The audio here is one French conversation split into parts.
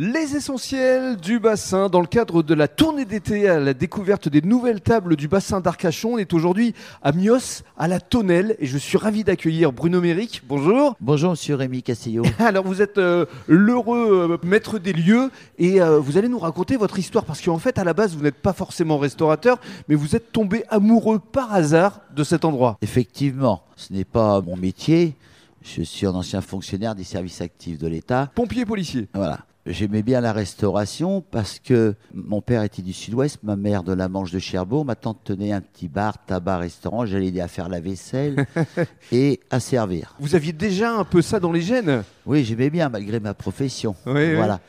Les essentiels du bassin dans le cadre de la tournée d'été à la découverte des nouvelles tables du bassin d'Arcachon. On est aujourd'hui à Mios, à la Tonnelle, et je suis ravi d'accueillir Bruno Méric. Bonjour. Bonjour, monsieur Rémi Castillo. Alors, vous êtes euh, l'heureux euh, maître des lieux et euh, vous allez nous raconter votre histoire parce qu'en fait, à la base, vous n'êtes pas forcément restaurateur, mais vous êtes tombé amoureux par hasard de cet endroit. Effectivement, ce n'est pas mon métier. Je suis un ancien fonctionnaire des services actifs de l'État. Pompier policier. Voilà. J'aimais bien la restauration parce que mon père était du sud-ouest, ma mère de la Manche de Cherbourg, ma tante tenait un petit bar, tabac, restaurant, j'allais aider à faire la vaisselle et à servir. Vous aviez déjà un peu ça dans les gènes? Oui, j'aimais bien malgré ma profession. Oui, voilà.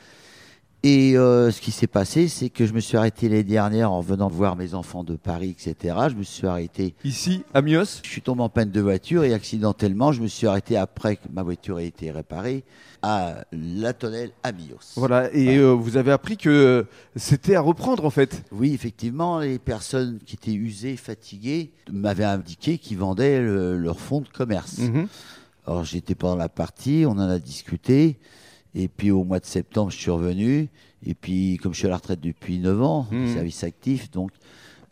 Et euh, ce qui s'est passé, c'est que je me suis arrêté l'année dernière en venant voir mes enfants de Paris, etc. Je me suis arrêté. Ici, à Mios Je suis tombé en panne de voiture et accidentellement, je me suis arrêté après que ma voiture ait été réparée à La Tonnelle à Mios. Voilà, et euh, vous avez appris que c'était à reprendre en fait. Oui, effectivement, les personnes qui étaient usées, fatiguées, m'avaient indiqué qu'ils vendaient le- leur fonds de commerce. Mhm. Alors j'étais pendant la partie, on en a discuté. Et puis au mois de septembre, je suis revenu. Et puis comme je suis à la retraite depuis 9 ans, Mhm. service actif, donc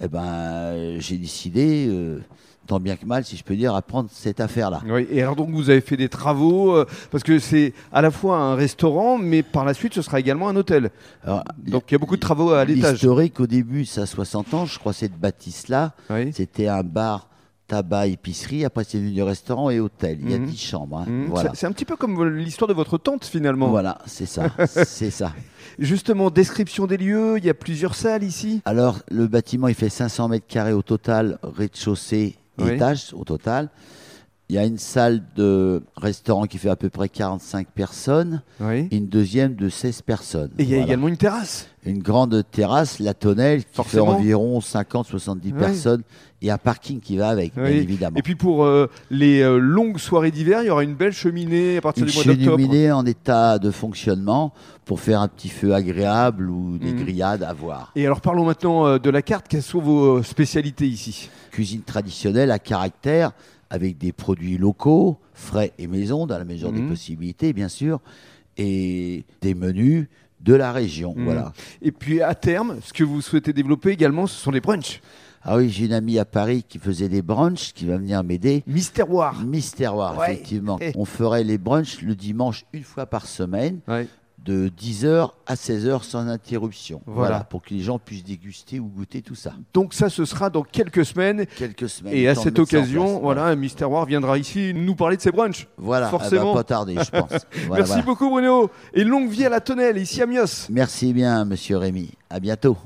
eh ben, j'ai décidé, euh, tant bien que mal, si je peux dire, à prendre cette affaire-là. Oui, et alors donc vous avez fait des travaux, euh, parce que c'est à la fois un restaurant, mais par la suite ce sera également un hôtel. Alors, Donc il y a beaucoup de travaux à l'étage. L'historique, au début, ça a 60 ans, je crois, cette bâtisse-là, Oui. c'était un bar, tabac, épicerie. Après, c'est devenu restaurant et hôtel. Il y a Mhm. 10 chambres. hein. Mhm. Voilà. C'est- C'est un petit peu comme l'histoire de votre tante finalement. Voilà, c'est ça. c'est ça. Justement, description des lieux, il y a plusieurs salles ici. Alors, le bâtiment, il fait 500 mètres carrés au total, rez-de-chaussée, Oui. étage au total. Il y a une salle de restaurant qui fait à peu près 45 personnes Oui. et une deuxième de 16 personnes. Et il y a également une terrasse. une grande terrasse, la tonnelle, qui Forcément. fait environ 50-70 Ouais. personnes et un parking qui va avec, bien Oui. évidemment. Et puis pour euh, les euh, longues soirées d'hiver, il y aura une belle cheminée à partir une du mois d'octobre. cheminée en état de fonctionnement pour faire un petit feu agréable ou des Mhm. grillades à voir. Et alors parlons maintenant euh, de la carte. Quelles sont vos spécialités ici? Cuisine traditionnelle à caractère avec des produits locaux, frais et maison, dans la mesure des Mhm. possibilités, bien sûr, et des menus de la région. Mhm. Voilà. Et puis à terme, ce que vous souhaitez développer également, ce sont les brunchs. Ah oui, j'ai une amie à Paris qui faisait des brunchs, qui va venir m'aider. Mystère-War, Ouais. effectivement. On ferait les brunchs le dimanche une fois par semaine, Ouais. De 10h à 16h sans interruption. Voilà. Voilà. pour que les gens puissent déguster ou goûter tout ça. Donc ça, ce sera dans quelques semaines. Quelques semaines. Et à cette occasion, voilà, Mister War viendra ici nous parler de ses brunchs. Voilà, elle forcément. va pas tarder, je pense. Voilà, Merci voilà. beaucoup Bruno et longue vie à la tonnelle ici à Mios. Merci bien, monsieur Rémi. À bientôt.